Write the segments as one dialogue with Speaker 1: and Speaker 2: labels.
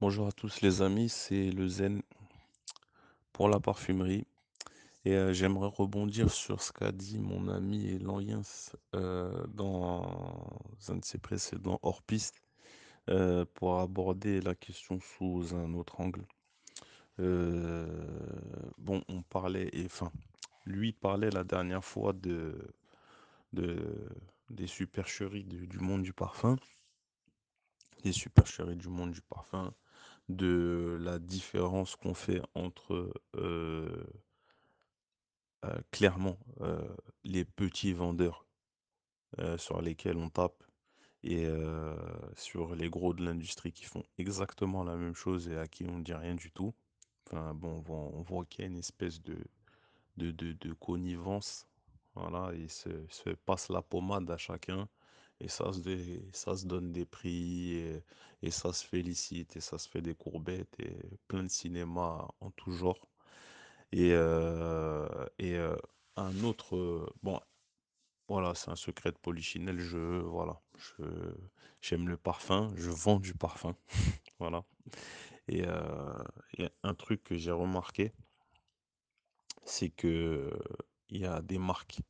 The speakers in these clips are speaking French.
Speaker 1: Bonjour à tous les amis, c'est le Zen pour la parfumerie. Et euh, j'aimerais rebondir sur ce qu'a dit mon ami Lanyens euh, dans un de ses précédents hors-piste euh, pour aborder la question sous un autre angle. Bon, on parlait, et enfin, lui parlait la dernière fois de, de des supercheries du monde du parfum, des supercheries du monde du parfum, de la différence qu'on fait entre euh, euh, clairement euh, les petits vendeurs sur lesquels on tape et sur les gros de l'industrie qui font exactement la même chose et à qui on dit rien du tout. Enfin bon, on voit, qu'il y a une espèce de, connivence. Voilà, ils se, se passent la pommade à chacun et ça se, dé- ça se donne des prix et, et ça se félicite et ça se fait des courbettes et plein de cinéma en tout genre. Et, euh, euh, un autre, euh, bon, voilà, c'est un secret de polichinelle, je, voilà, je, j'aime le parfum, je vends du parfum, voilà. Et, euh, un truc que j'ai remarqué, c'est que il y a des marques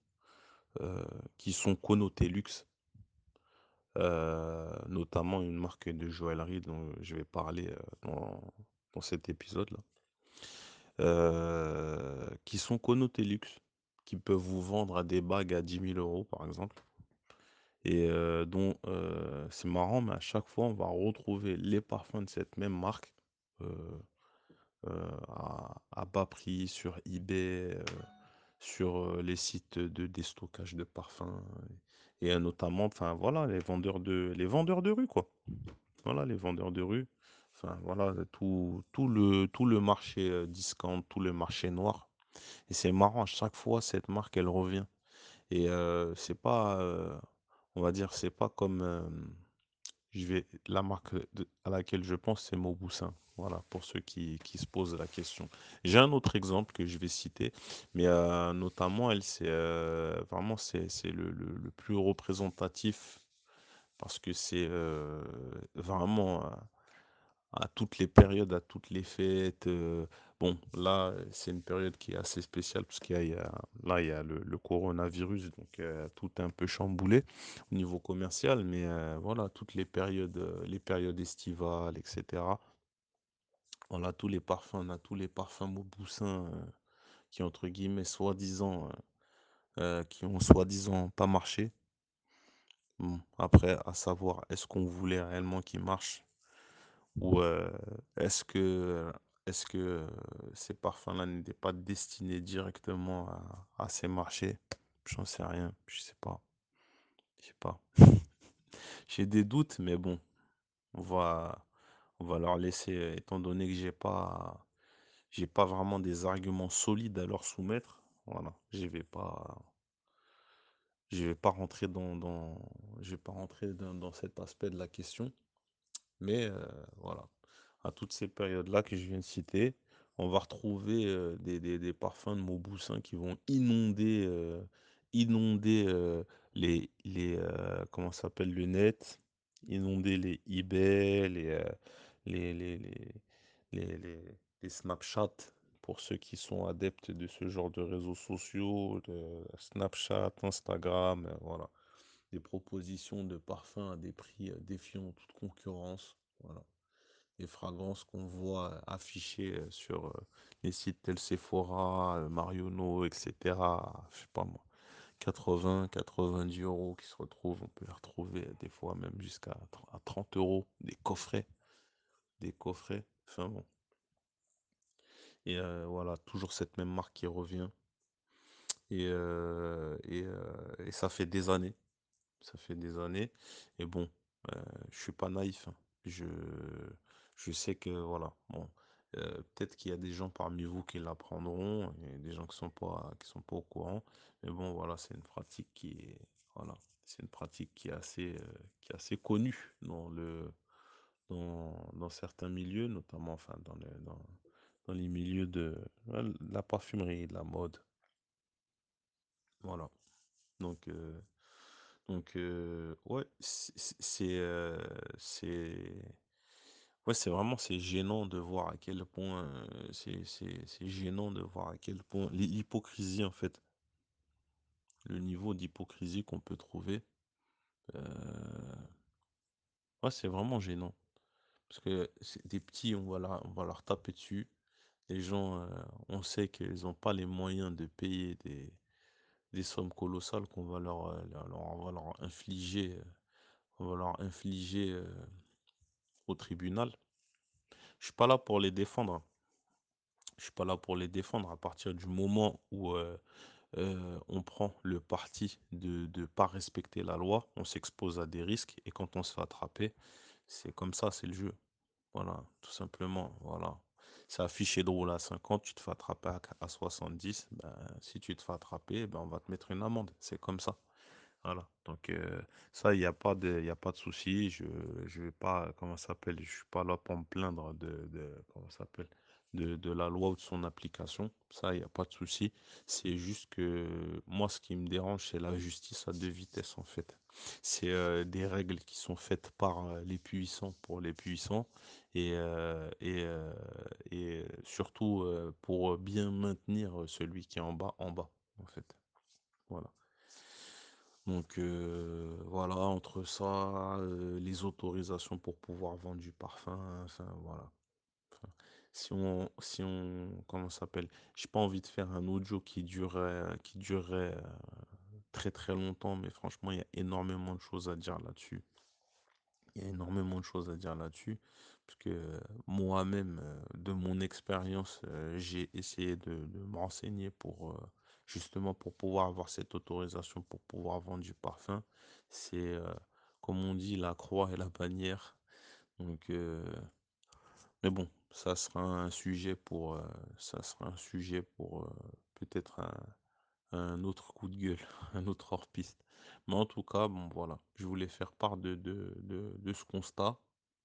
Speaker 1: euh, qui sont connotées luxe, euh, notamment une marque de joaillerie dont je vais parler euh, dans, cet épisode-là, euh, qui sont connotées luxe, qui peuvent vous vendre à des bagues à dix mille euros, par exemple. Et dont c'est marrant, mais à chaque fois, on va retrouver les parfums de cette même marque à, bas prix sur eBay, sur les sites de déstockage de parfums, euh, notamment, voilà, les vendeurs de, les vendeurs de rue, quoi. Voilà, les vendeurs de rue. Enfin voilà, tout, tout le, tout le marché discount, tout le marché noir. Et c'est marrant, à chaque fois, cette marque, elle revient. Et c'est pas, on va dire, c'est pas comme, je vais, la marque à laquelle je pense, c'est Mauboussin. Voilà, pour ceux qui, qui se posent la question. J'ai un autre exemple que je vais citer, mais euh, notamment, elle, c'est euh, vraiment, c'est le, le- le plus représentatif parce que c'est euh, vraiment à toutes les périodes, à toutes les fêtes. euh, bon, là, c'est une période qui est assez spéciale parce qu'il y a, là, il y a le, coronavirus, donc euh, tout est un peu chamboulé au niveau commercial, mais euh, voilà, toutes les périodes, les périodes estivales, etc. On a tous les parfums, on a tous les parfums Mauboussin euh, qui, entre guillemets, soi-disant, qui ont soi-disant pas marché. Après, à savoir, est-ce qu'on voulait réellement qu'ils marchent? Ou est-ce que, est-ce que ces parfums-là n'étaient pas destinés directement à, ces marchés? J'en sais rien, je sais pas, je sais pas. J'ai des doutes, mais bon, on va, leur laisser, étant donné que j'ai pas, pas vraiment des arguments solides à leur soumettre. Voilà, je vais pas, je vais pas rentrer vais pas rentrer dans cet aspect de la question. Mais voilà, à toutes ces périodes-là que je viens de citer, on va retrouver des, des- parfums de Mauboussin qui vont inonder, inonder les, les comment s'appelle, le net, inonder les eBay, les, les, les, les, les, les- Snapchat, pour ceux qui sont adeptes de ce genre de réseaux sociaux, Snapchat, Instagram, voilà propositions de parfums à des prix défiant toute concurrence. Voilà. Des fragrances qu'on voit affichées sur les sites tels Sephora, Marionno, etc. Je sais pas moi. 80, 90 euros qui se retrouvent. On peut les retrouver des fois même jusqu'à à 30 euros. Des coffrets. Des coffrets. Enfin bon. Et voilà, toujours cette même marque qui revient. Et ça fait des années. Ça fait des années. Et bon, euh, je suis pas naïf. hein. Je, je sais que voilà. Bon, peut-être qu'il y a des gens parmi vous qui l'apprendront et des gens qui sont pas qui sont pas au courant. Mais bon, voilà, c'est une pratique qui est voilà, c'est une pratique qui est assez qui assez connue dans le dans, dans certains milieux, notamment enfin dans les dans, dans les milieux de la parfumerie, de la mode. Voilà. Donc Donc ouais, c'est, vraiment gênant de voir à quel point, c'est gênant de voir à quel point l'hy l'hypocrisie, en fait, le niveau d'hypocrisie qu'on peut trouver, c'est vraiment gênant. Parce que des petits, on va leur on va leur taper dessus. Les gens, on sait qu'ils ont pas les moyens de payer des des sommes colossales qu'on va leur, infliger, heu, on va leur infliger, heu, au tribunal. Je suis pas là pour les défendre. Je suis pas là pour les défendre à partir du moment où, on prend le parti de de pas respecter la loi, on s'expose à des risques et quand on se fait attraper, c'est comme ça, c'est le jeu. Voilà, tout simplement, voilà. C'est affiché de rouler à 50, tu te fais attraper à q à 70, ben, si tu te fais attraper, ben, on va te mettre une amende, c'est comme ça. Voilà, donc heu, ça, il y a pas de y a pas de souci. Je je vais pas, comment ça s'appelle? Je suis pas là pour me plaindre de de comment ça s'appelle? De la loi ou de son application. Ça, il y a pas de souci. C'est juste que moi, ce qui me dérange, c'est la justice à 2 vitesses, en fait. C'est, heu, des règles qui sont faites par, heu, les puissants pour les puissants et heu et et surtout, pour, bien maintenir, celui qui est en bas, en bas, en fait. Voilà. Donc voilà, entre ça, les autorisations pour pouvoir vendre du parfum, enfin voilà. Si on si on comment ça s'appelle? J'ai pas envie de faire un audio qui durerait qui durerait, heu, très, très longtemps, mais franchement, il y a énormément de choses à dire là-dessus. Il y a énormément de choses à dire là-dessus, parce que moi-même, heu, de mon expérience, heu, j'ai essayé de de me renseigner pour, justement pour pouvoir avoir cette autorisation pour pouvoir vendre du parfum. C'est, comme on dit, la croix et la bannière. Donc, mais bon, ça sera un sujet pour, heu, ça sera un sujet pour, heu, peut-être un autre coup de gueule, un autre hors piste. Mais en tout cas, bon voilà, je voulais faire part de ce constat.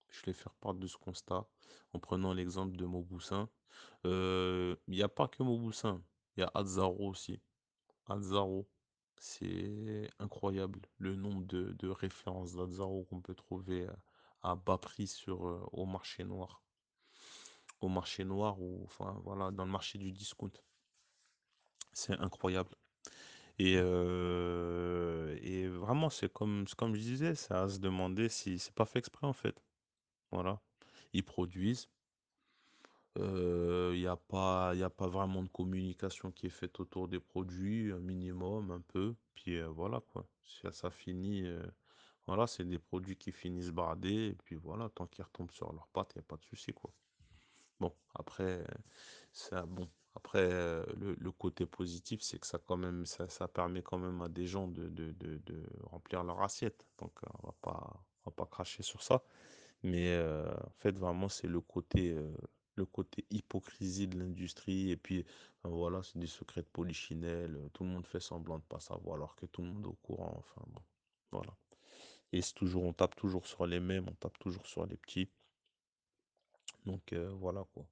Speaker 1: Je voulais faire part de ce constat en prenant l'exemple de Mauboussin. Heu, il y a pas que Mauboussin, il y a Azzaro aussi. Azzaro, c'est incroyable le nombre de références d'Azzaro qu'on peut trouver, à bas prix sur, au marché noir. Au marché noir ou enfin voilà, dans le marché du discount. C'est incroyable. Et et vraiment, c'est comme comme je disais, c'est à se demander si c'est pas fait exprès, en fait. Voilà. Ils produisent, il y a pas y a pas vraiment de communication qui est faite autour des produits, un minimum, un peu, puis, heu, voilà, quoi. Ça ça finit, voilà, c'est des produits qui finissent bradés et puis voilà, tant qu'ils retombent sur leurs pattes, il y a pas de souci, quoi. Bon, après, ça bon, après, heu, le le côté positif, c'est que ça quand même ça ça permet quand même à des gens de de de de remplir leur assiette, donc heu, on va pas va pas cracher sur ça. Mais en fait, vraiment, c'est le côté, le côté hypocrisie de l'industrie. Et puis, voilà, c'est des secrets de tout le monde fait semblant de pas savoir alors que tout le monde est au courant, enfin bon, voilà. Et c'est toujours on tape toujours sur les mêmes, on tape toujours sur les petits, donc voilà, quoi.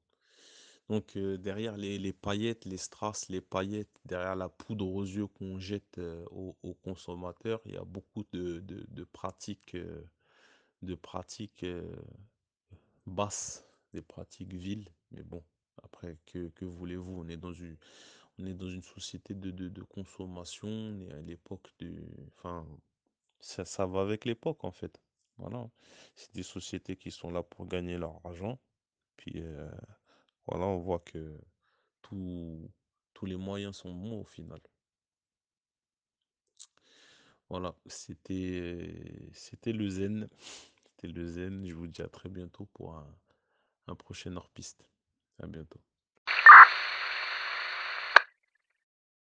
Speaker 1: Donc derrière les les paillettes, les strass, les paillettes, derrière la poudre aux yeux qu'on jette, aux consommateurs, il y a beaucoup de de de pratiques, de pratiques, basses, des pratiques viles. Mais bon, après que que voulez-vous? On est dans une on est dans une société de de de consommation, on est à l'époque du enfin, ça ça va avec l'époque, en fait. Voilà. C'est des sociétés qui sont là pour gagner leur argent, puis, heu, voilà, on voit que tous les moyens sont bons au final. Voilà, c'était le zen, c'était le zen. Je vous dis à très bientôt pour un un prochain hors piste. À bientôt.